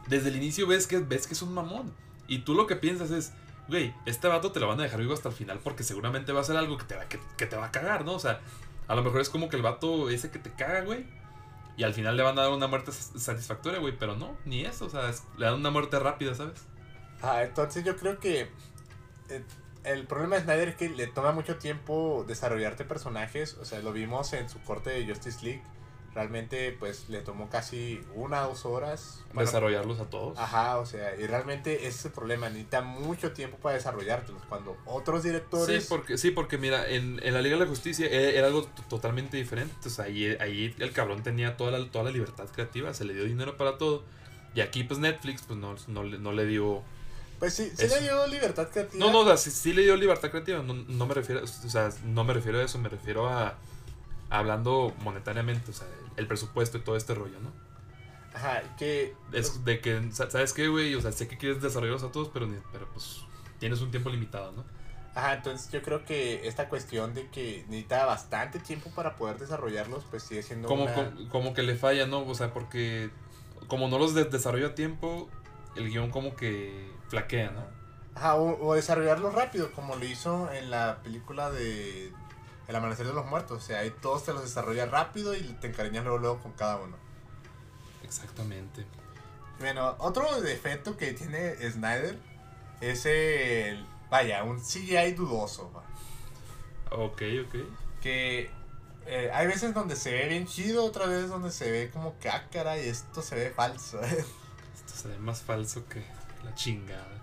desde el inicio ves que, ves que es un mamón. Y tú lo que piensas es, güey, este vato te lo van a dejar vivo hasta el final porque seguramente va a ser algo que te va, que, que te va a cagar, ¿no? O sea, a lo mejor es como que el vato ese que te caga, güey. Y al final le van a dar una muerte satisfactoria, güey. Pero no, ni eso. O sea, le dan una muerte rápida, ¿sabes?
Ah, entonces yo creo que eh, el problema de Snyder es que le toma mucho tiempo desarrollarte personajes. O sea, lo vimos en su corte de Justice League. Realmente, pues le tomó casi una o dos horas. Bueno,
Desarrollarlos a todos.
Ajá, o sea, y realmente ese es el problema. Necesita mucho tiempo para desarrollártelos. Cuando otros directores.
Sí porque, sí, porque mira, en, en la Liga de la Justicia era, era algo totalmente diferente. O sea, ahí, ahí el cabrón tenía toda la, toda la libertad creativa, se le dio dinero para todo. Y aquí, pues Netflix, pues no, no, le- no le dio.
Pues sí, sí
Eso.
le dio libertad creativa.
No, no, o sea, sí, sí le dio libertad creativa. No, no me refiero, o sea, no me refiero a eso, me refiero a. hablando monetariamente, o sea, el presupuesto y todo este rollo, ¿no?
Ajá, que...
Es de que, sa- ¿sabes qué, güey? O sea, sé que quieres desarrollarlos a todos, pero, pero pues tienes un tiempo limitado, ¿no?
Ajá, entonces yo creo que esta cuestión de que necesita bastante tiempo para poder desarrollarlos, pues sigue siendo
Como,
una...
como, como que le falla, ¿no? O sea, porque como no los de- desarrolla a tiempo, el guion como que flaquea, ¿no?
Ajá, o, o desarrollarlos rápido, como lo hizo en la película de El Amanecer de los Muertos. O sea, ahí todos te los desarrolla rápido y te encariñas luego, luego con cada uno.
Exactamente.
Bueno, otro defecto que tiene Snyder es el... Vaya, un CGI dudoso. va.
Ok, ok.
Que eh, hay veces donde se ve bien chido, otras veces donde se ve como que, ah, caray, esto se ve falso. [laughs]
Esto se ve más falso que la chingada.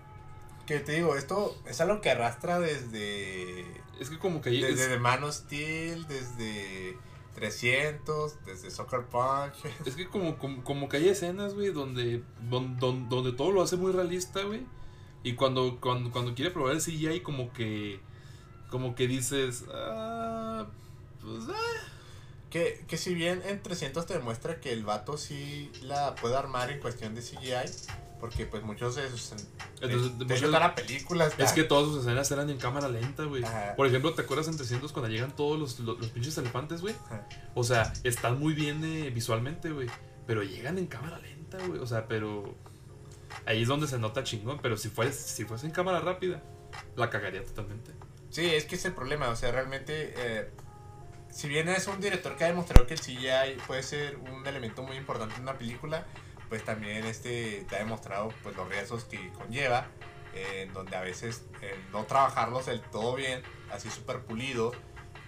que te digo, esto es algo que arrastra desde...
Es que como que
Desde
es,
The Man of Steel, desde 300, desde Soccer Punch. [laughs]
es que como, como, como que hay escenas, güey, donde, don- don- donde todo lo hace muy realista, güey. Y cuando, cuando, cuando quiere probar el CGI, como que. Como que dices. Ah. Pues. Ah.
Que, que si bien en 300 te demuestra que el vato sí la puede armar en cuestión de CGI, porque pues muchos de sus... de-
Entonces,
de,
muchos-
hecho, toda la película está-
Es que todas sus escenas eran en cámara lenta, güey. Por ejemplo, ¿te acuerdas en 300 cuando llegan todos los, los, los pinches elefantes, güey? O sea, están muy bien eh, visualmente, güey. Pero llegan en cámara lenta, güey. O sea, pero. Ahí es donde se nota chingón. Pero si fuese, si fuese en cámara rápida, la cagaría totalmente.
Sí, es que es el problema, o sea, realmente... eh, si bien es un director que ha demostrado que el CGI puede ser un elemento muy importante en una película, pues también este te ha demostrado pues los riesgos que conlleva, eh, en donde a veces el no trabajarlos del todo bien, así súper pulido,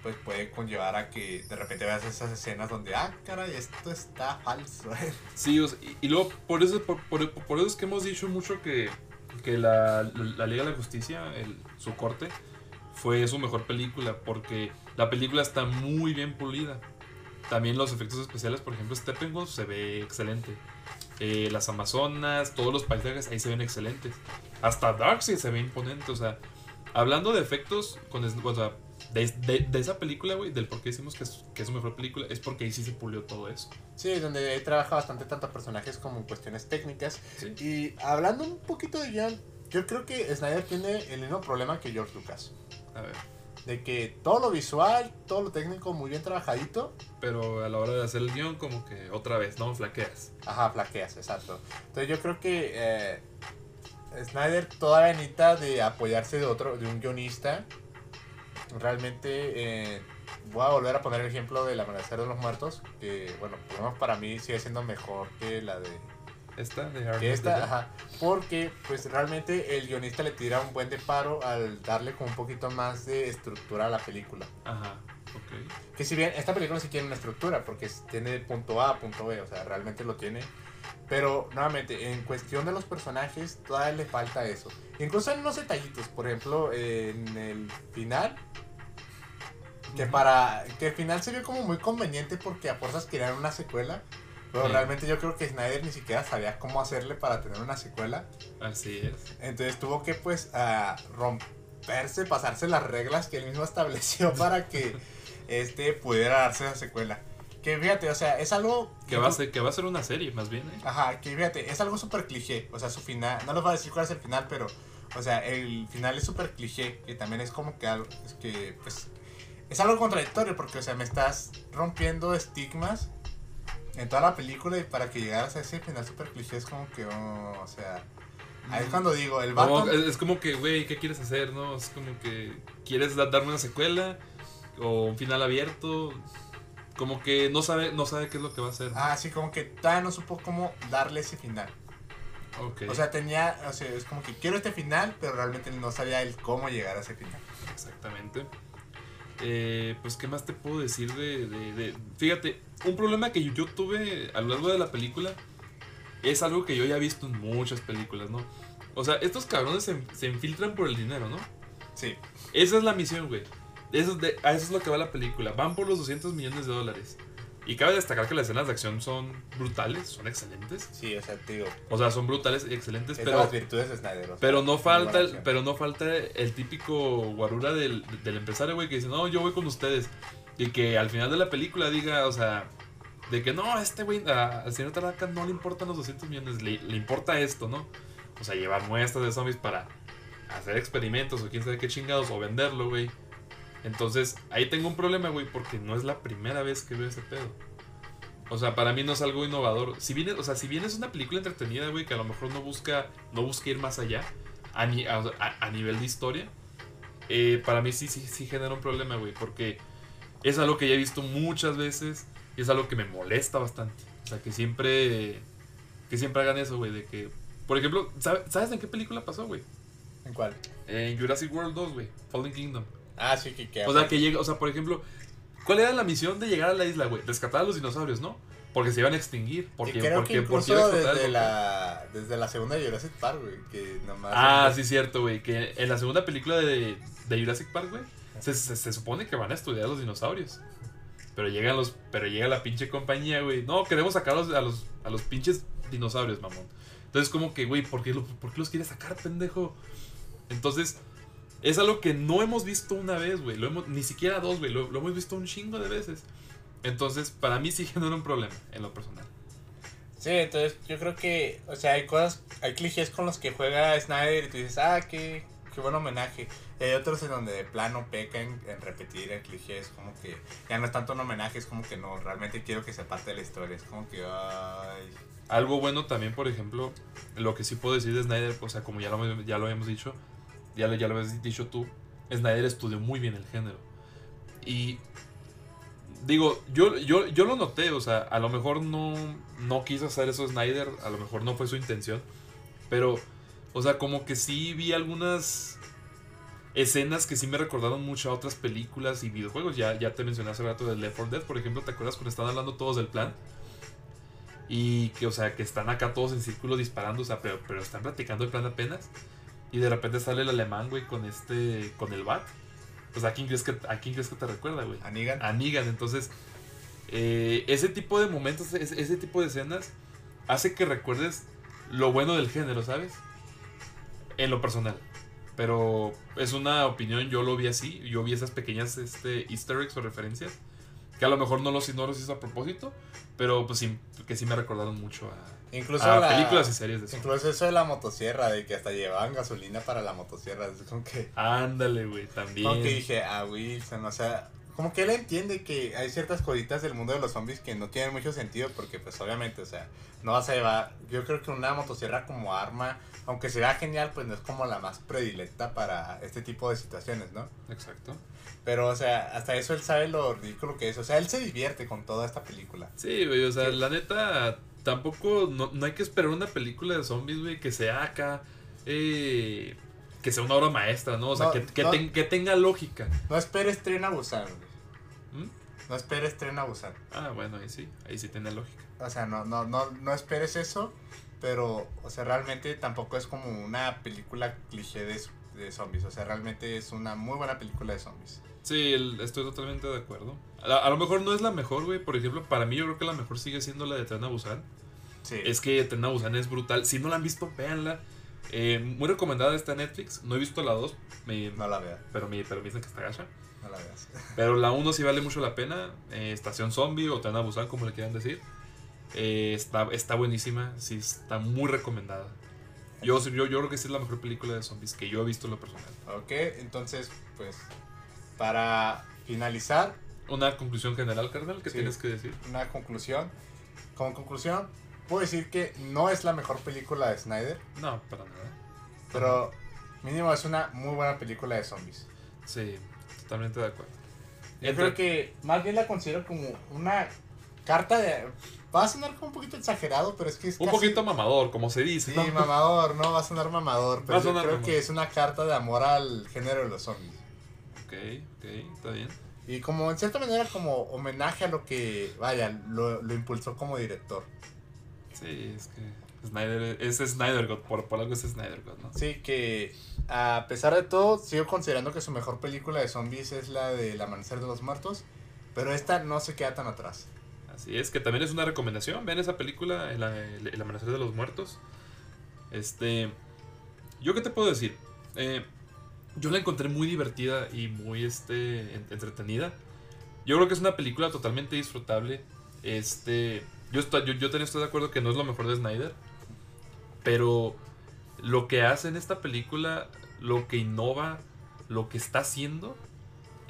pues puede conllevar a que de repente veas esas escenas donde, ah, caray, esto está falso. [laughs]
Sí, o sea, y, y luego, por eso, por, por- por eso es que hemos dicho mucho que, que la, la Liga de la Justicia, el, su corte, fue su mejor película. Porque la película está muy bien pulida. También los efectos especiales, por ejemplo, Steppenwolf se ve excelente. Eh, las Amazonas, todos los paisajes ahí se ven excelentes. Hasta Darkseid se ve imponente. O sea, hablando de efectos, con, o sea, de, de- de esa película, güey, del por qué decimos que es, que es su mejor película, es porque ahí sí se pulió todo eso.
Sí, donde trabaja bastante tanto personajes como en cuestiones técnicas.
Sí.
Y hablando un poquito de guion, yo creo que Snyder tiene el mismo problema que George Lucas.
A ver.
De que todo lo visual, todo lo técnico muy bien trabajadito,
Pero a la hora de hacer el guion, como que otra vez, ¿no? Flaqueas.
ajá, flaqueas, exacto. Entonces yo creo que eh, Snyder todavía necesita de apoyarse de otro, de un guionista. Realmente eh, voy a volver a poner el ejemplo del Amanecer de los Muertos, que bueno, por lo menos para mí sigue siendo mejor que la de
Esta de the
esta, ajá, porque pues realmente el guionista le tira un buen de paro al darle como un poquito más de estructura a la película.
Ajá, ok.
Que si bien esta película sí tiene una estructura, porque tiene punto A, punto B, o sea, realmente lo tiene. Pero nuevamente, en cuestión de los personajes, todavía le falta eso. Incluso en unos detallitos, por ejemplo, en el final, que para que el final se vio como muy conveniente porque a fuerzas querían una secuela. Pero
Sí.
realmente yo creo que Snyder ni siquiera sabía cómo hacerle para tener una secuela.
Así es.
Entonces tuvo que pues a romperse, pasarse las reglas que él mismo [laughs] estableció [laughs] para que este pudiera darse esa secuela. Que fíjate, o sea, es algo
Que va, a ser, que va a ser una serie, más bien, ¿eh?
Ajá, que fíjate, es algo súper cliché. O sea, su final, no les voy a decir cuál es el final, pero, o sea, el final es súper cliché. Que también es como que algo, es que, pues, es algo contradictorio porque, o sea, me estás rompiendo estigmas en toda la película y para que llegaras a ese final súper cliché es como que, oh, o sea, ahí es cuando digo, el vato...
Es, como que, güey, ¿qué quieres hacer, no? Es como que, ¿quieres da- darme una secuela? ¿O un final abierto? Como que no sabe, no sabe qué es lo que va a hacer.
Ah, sí, como que todavía no supo cómo darle ese final.
ok.
O sea, tenía, o sea, es como que quiero este final, pero realmente no sabía el cómo llegar a ese final.
Exactamente. Eh, pues, ¿qué más te puedo decir de, de- de- Fíjate, un problema que yo, yo tuve a lo largo de la película es algo que yo ya he visto en muchas películas, ¿no? O sea, estos cabrones se, se infiltran por el dinero, ¿no?
Sí.
Esa es la misión, güey. Eso es, de, a eso es lo que va la película. Van por los 200 millones de dólares. Y cabe destacar que las escenas de acción son brutales, son excelentes.
Sí, o sea, digo,
O sea, son brutales y excelentes,
es
pero
las virtudes de Snyder.
pero no falta, el, pero no falta el típico guarura del, del empresario, güey, que dice, no, yo voy con ustedes. Y que al final de la película diga, o sea, De que no, a este güey, al señor Tanaka no le importan los 200 millones, le, le importa esto, ¿no? O sea, llevar muestras de zombies para hacer experimentos o quién sabe qué chingados, o venderlo, güey. Entonces, ahí tengo un problema, güey, porque no es la primera vez que veo ese pedo. O sea, para mí no es algo innovador. Si bien, o sea, si bien es una película entretenida, güey, que a lo mejor no busca, no busca ir más allá a, ni- a- a- a nivel de historia, eh, para mí sí, sí, sí genera un problema, güey, porque es algo que ya he visto muchas veces y es algo que me molesta bastante. O sea, que siempre, que siempre hagan eso, güey, de que, por ejemplo, ¿sabe- ¿sabes en qué película pasó, güey?
¿En cuál?
En Jurassic World 2, güey, Fallen Kingdom.
Ah, sí, que que
O sea, que llega, o sea, por ejemplo, ¿cuál era la misión de llegar a la isla, güey? Rescatar a los dinosaurios, ¿no? Porque se iban a extinguir. Porque,
creo
porque,
que
porque a el
desde la, desde la segunda de Jurassic Park, güey, que nomás...
Ah, sí, cierto, güey. Que en la segunda película de, de Jurassic Park, güey, se, se- se supone que van a estudiar los dinosaurios. Pero llegan los, pero llega la pinche compañía, güey. No, queremos sacar a los, a los, a los pinches dinosaurios, mamón. Entonces, como que, güey, ¿por qué, lo- ¿por qué los quieres sacar, pendejo? Entonces, es algo que no hemos visto una vez, güey. Ni siquiera dos, güey. Lo, lo hemos visto un chingo de veces. Entonces, para mí sí [laughs] genera un problema en lo personal.
Sí, entonces yo creo que, o sea, hay cosas, hay clichés con los que juega Snyder y tú dices, ah, qué, qué buen homenaje. Y hay otros en donde de plano peca en, en repetir el cliché, es como que ya no es tanto un homenaje, es como que no, realmente quiero que sea parte de la historia, es como que, ay...
Algo bueno también, por ejemplo, lo que sí puedo decir de Snyder, o sea, como ya lo, ya lo habíamos dicho, ya lo, ya lo habías dicho tú, Snyder estudió muy bien el género. Y digo, yo, yo, yo lo noté, o sea, a lo mejor no, no quiso hacer eso Snyder, a lo mejor no fue su intención, pero, o sea, como que sí vi algunas escenas que sí me recordaron mucho a otras películas y videojuegos. Ya, ya te mencioné hace rato de Left 4 Dead, por ejemplo, ¿te acuerdas cuando están hablando todos del plan? Y que, o sea, que están acá todos en círculo disparando, o sea, pero, pero están platicando el plan apenas. Y de repente sale el alemán, güey, con este, con el bat. Pues a quién crees que, a quién crees que te recuerda, güey.
A Negan.
A Negan. Entonces, eh, ese tipo de momentos, ese, ese tipo de escenas, hace que recuerdes lo bueno del género, ¿sabes? En lo personal. Pero es una opinión, yo lo vi así. Yo vi esas pequeñas este, easter eggs o referencias. Que a lo mejor no los, no los hizo a propósito. Pero pues sí, que sí me recordaron mucho a,
Incluso
a
la-
películas y series de eso.
Incluso eso de la motosierra, de que hasta llevaban gasolina para la motosierra, es como que...
Ándale, güey, también.
Como que dije, ah, Wilson, o sea, como que él entiende que hay ciertas cositas del mundo de los zombies que no tienen mucho sentido porque pues obviamente, o sea, no vas a llevar, yo creo que una motosierra como arma, aunque sea genial, pues no es como la más predilecta para este tipo de situaciones, ¿no?
Exacto.
Pero, o sea, hasta eso él sabe lo ridículo que es, o sea, él se divierte con toda esta película.
Sí, güey, o sea, la neta, tampoco, no, no hay que esperar una película de zombies, güey, que sea acá, eh, que sea una obra maestra, ¿no? O sea,
No,
que, que
no.
ten- que tenga lógica.
No esperes Tren a Busan, güey.
¿Mm?
No esperes Tren a Busan.
Ah, bueno, ahí sí, ahí sí tiene lógica.
O sea, no, no, no, no esperes eso, pero, o sea, realmente tampoco es como una película cliché de, de zombies. O sea, realmente es una muy buena película de zombies.
Sí, el- estoy totalmente de acuerdo. A, a lo mejor no es la mejor, güey, por ejemplo, para mí yo creo que la mejor sigue siendo la de Tren a Busan.
Sí.
Es que Tren a Busan es brutal. Si no la han visto, véanla. Eh, muy recomendada está Netflix. No he visto la 2, me-
No la veas,
pero, me, pero me dicen que está gacha.
La. [laughs]
Pero la 1 sí vale mucho la pena. Eh, Estación Zombie o Tren a Busan, como le quieran decir. Eh, está, está buenísima. Sí, está muy recomendada. Yo, yo, yo creo que sí es la mejor película de zombies que yo he visto en lo personal.
ok, entonces, pues, para finalizar,
Una conclusión general, carnal,
Sí.
tienes que decir.
una conclusión. Como conclusión, puedo decir que no es la mejor película de Snyder,
No, para nada.
pero mínimo es una muy buena película de zombies.
Sí, totalmente de acuerdo.
Yo
Entre-
creo que más bien la considero como una carta de... Va a sonar como un poquito exagerado, pero es que es
Un
casi-
poquito mamador, como se dice.
Sí,
¿no?
mamador, no, va a sonar mamador, pero yo creo
mamador.
que es una carta de amor al género de los zombies.
Ok, ok, está bien.
Y como en cierta manera como homenaje a lo que, vaya, lo, lo impulsó como director.
Sí, es que Snyder es Snyder God, por, por algo es Snyder God, ¿no?
Sí, que a pesar de todo, sigo considerando que su mejor película de zombies es la de El Amanecer de los Muertos, pero esta no se queda tan atrás.
Así es, que también es una recomendación. Vean esa película, El, el, Amanecer de los Muertos. Este. ¿Yo qué te puedo decir? Eh, yo la encontré muy divertida y muy este, en- entretenida. Yo creo que es una película totalmente disfrutable. Este. Yo, yo, yo también estoy de acuerdo que no es lo mejor de Snyder. Pero lo que hace en esta película, lo que innova, lo que está haciendo,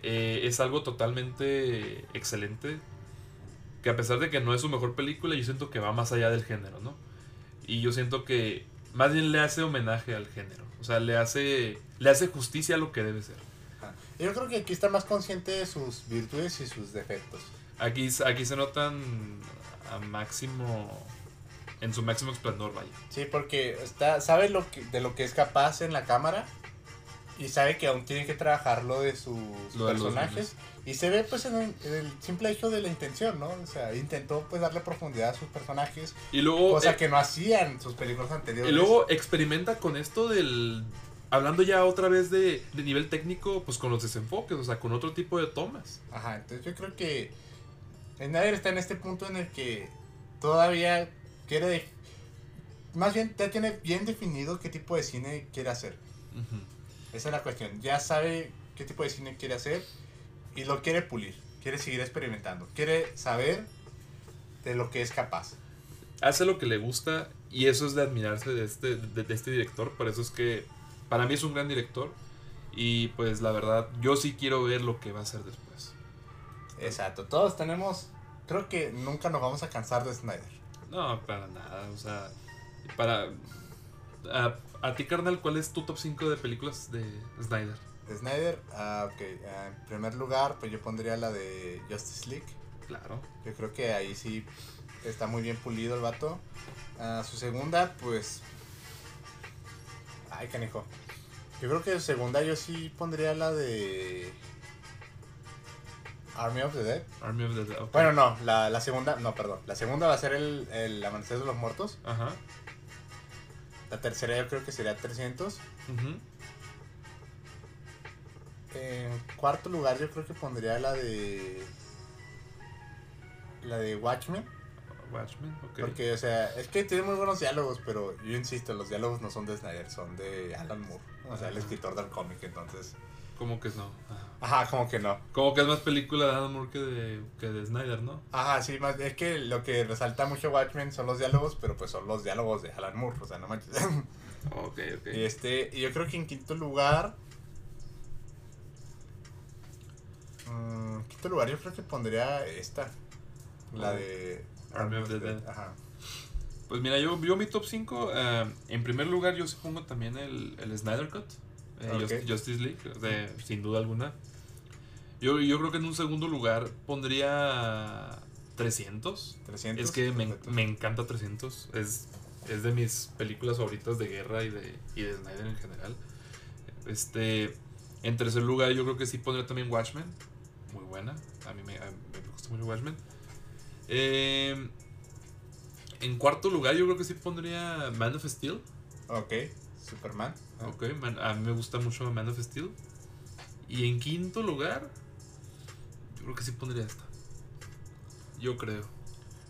eh, es algo totalmente excelente. Que a pesar de que no es su mejor película, yo siento que va más allá del género, ¿no? Y yo siento que más bien le hace homenaje al género. O sea, le hace, le hace justicia a lo que debe ser.
Yo creo que aquí está más consciente de sus virtudes y sus defectos.
Aquí, aquí se notan a máximo. En su máximo esplendor, vaya.
Sí, porque está, sabe lo que, de lo que es capaz en la cámara y sabe que aún tiene que trabajar lo de sus
Lo de
personajes. Y se ve pues en el, en el simple hecho de la intención, ¿no? O sea, intentó pues darle profundidad a sus personajes,
Y luego.
cosa
eh,
que no hacían sus películas anteriores.
Y luego experimenta con esto del. Hablando ya otra vez de, de nivel técnico, pues con los desenfoques, o sea, con otro tipo de tomas.
Ajá, entonces yo creo que Snyder está en este punto en el que todavía quiere... Más bien, ya tiene bien definido qué tipo de cine quiere hacer. Esa es la cuestión. Ya sabe qué tipo de cine quiere hacer y lo quiere pulir. Quiere seguir experimentando. Quiere saber de lo que es capaz.
Hace lo que le gusta y eso es de admirarse de este, de, de este director. Por eso es que para mí es un gran director. Y pues la verdad, yo sí quiero ver lo que va a hacer después.
Exacto. Todos tenemos... Creo que nunca nos vamos a cansar de Snyder.
No, para nada. O sea, para. A, a ti, carnal, ¿cuál es tu top 5 de películas de Snyder?
De Snyder, ah, ok. ah, en primer lugar, pues yo pondría la de Justice League.
Claro.
Yo creo que ahí sí está muy bien pulido el vato. Ah, su segunda, pues. Ay, canijo. Yo creo que su segunda yo sí pondría la de. Army of the Dead.
Army of the Dead. ok.
Bueno, no, la, la segunda, no, perdón. La segunda va a ser el, el Amanecer de los Muertos.
Ajá.
La tercera yo creo que sería 300.
Ujú.
En cuarto lugar yo creo que pondría la de. La de Watchmen.
Watchmen, ok.
Porque, o sea, es que tiene muy buenos diálogos, pero yo insisto, los diálogos no son de Snyder, son de Alan Moore, o sea, el escritor del cómic, entonces.
Como que no. Ajá.
Ajá, como que no.
Como que es más película de Adam Moore que de, que de Snyder, ¿no?
Ajá, sí, más, es que lo que resalta mucho Watchmen son los diálogos, pero pues son los diálogos de Alan Moore, o sea, no manches. [laughs]
Ok, ok.
y este, y yo creo que en quinto lugar. mm, en quinto lugar, yo creo que pondría esta, la
Oh.
de.
Army of the Dead.
Ajá.
Pues mira, yo, yo mi top 5, en primer lugar yo sí pongo también el, el Snyder Cut, eh, Justice League, de- sin duda alguna. Yo, yo creo que en un segundo lugar pondría 300.
300.
Es que me, me encanta 300. Es, es de mis películas favoritas de guerra y de, y de Snyder en general. Este, en tercer lugar, yo creo que sí pondría también Watchmen. Muy buena. A mí me, a mí me gusta mucho Watchmen. Eh, en cuarto lugar, yo creo que sí pondría Man of Steel.
Ok, Superman.
Ok, Man- a mí me gusta mucho Man of Steel. Y en quinto lugar, yo creo que sí pondría esta. Yo creo.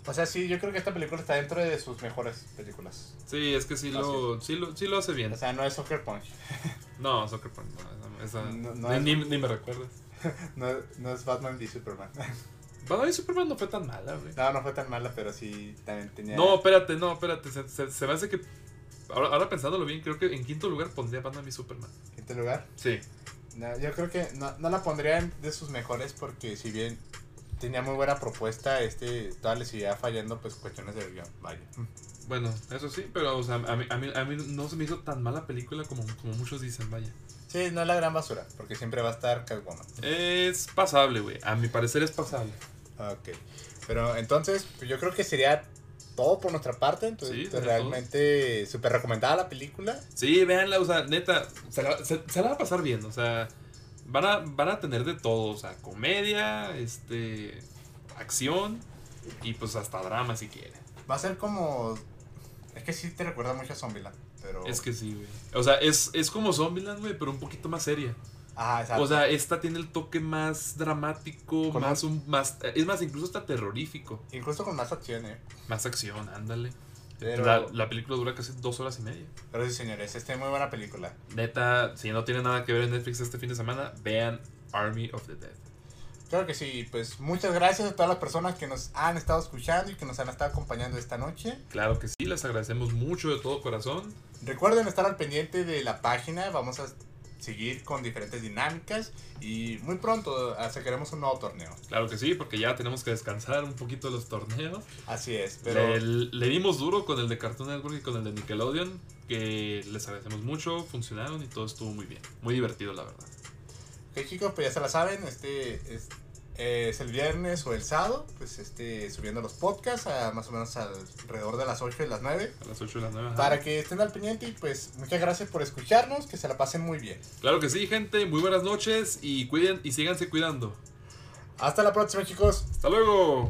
O sea, sí, yo creo que esta película está dentro de sus mejores películas.
Sí, es que sí lo, sí lo, sí lo hace bien.
O sea, no es Soccer [laughs] Punch.
No, Soccer Punch, no, esa,
No- no
ni,
es-
ni- me recuerdas. [laughs]
No, no es Batman v Superman. [laughs]
Batman y Superman no fue tan mala, güey.
No, no fue tan mala, pero sí también tenía.
No, espérate, no, espérate. Se, se- se me hace que. Ahora, ahora pensándolo bien, creo que en quinto lugar pondría Batman y Superman.
Quinto lugar.
Sí.
No, yo creo que no, no la pondría de sus mejores porque si bien tenía muy buena propuesta, este, toda le seguía fallando, pues cuestiones del guion. Vaya.
Bueno, eso sí, pero o sea, a, mí, a, mí, a mí no se me hizo tan mala película como, como muchos dicen, vaya.
Sí, no es la gran basura, porque siempre va a estar Catwoman.
Es pasable, güey. A mi parecer es pasable.
Ok. Pero entonces, pues yo creo que sería todo por nuestra parte. Entonces,
Sí,
pues, realmente súper recomendada la película.
Sí, véanla, o sea, neta, se la, se, se la va a pasar bien, o sea, van a, van a tener de todo, o sea, comedia, este, acción y pues hasta drama si quieren.
Va a ser como. Es que sí te recuerda mucho a Zombieland. Pero.
Es que sí, güey. O sea, es, es como Zombieland, güey, pero un poquito más seria.
Ajá, exacto.
O sea, esta tiene el toque más dramático,
Con
más un más es más incluso hasta terrorífico,
Incluso con más acción, ¿eh?
más acción, ándale.
Pero-
La, la película dura casi dos horas y media.
Pero sí, señores, esta es muy buena película.
Neta, si no tiene nada que ver en Netflix este fin de semana, vean Army of the Dead.
Claro que sí, pues muchas gracias a todas las personas que nos han estado escuchando y que nos han estado acompañando esta noche.
Claro que sí, les agradecemos mucho de todo corazón.
Recuerden estar al pendiente de la página, vamos a seguir con diferentes dinámicas y muy pronto sacaremos un nuevo torneo.
Claro que sí, porque ya tenemos que descansar un poquito los torneos.
Así es, pero...
Le, le dimos duro con el de Cartoon Network y con el de Nickelodeon, que les agradecemos mucho, funcionaron y todo estuvo muy bien. Muy divertido, la verdad.
Ok chicos, pues ya se la saben, este es, es el viernes o el sábado, pues este subiendo los podcasts a más o menos alrededor de las 8 y las 9.
A las 8 y las 9. ajá.
Para que estén al pendiente y pues muchas gracias por escucharnos, que se la pasen muy bien.
Claro que sí, gente. Muy buenas noches y cuiden y síganse cuidando.
Hasta la próxima chicos.
Hasta luego.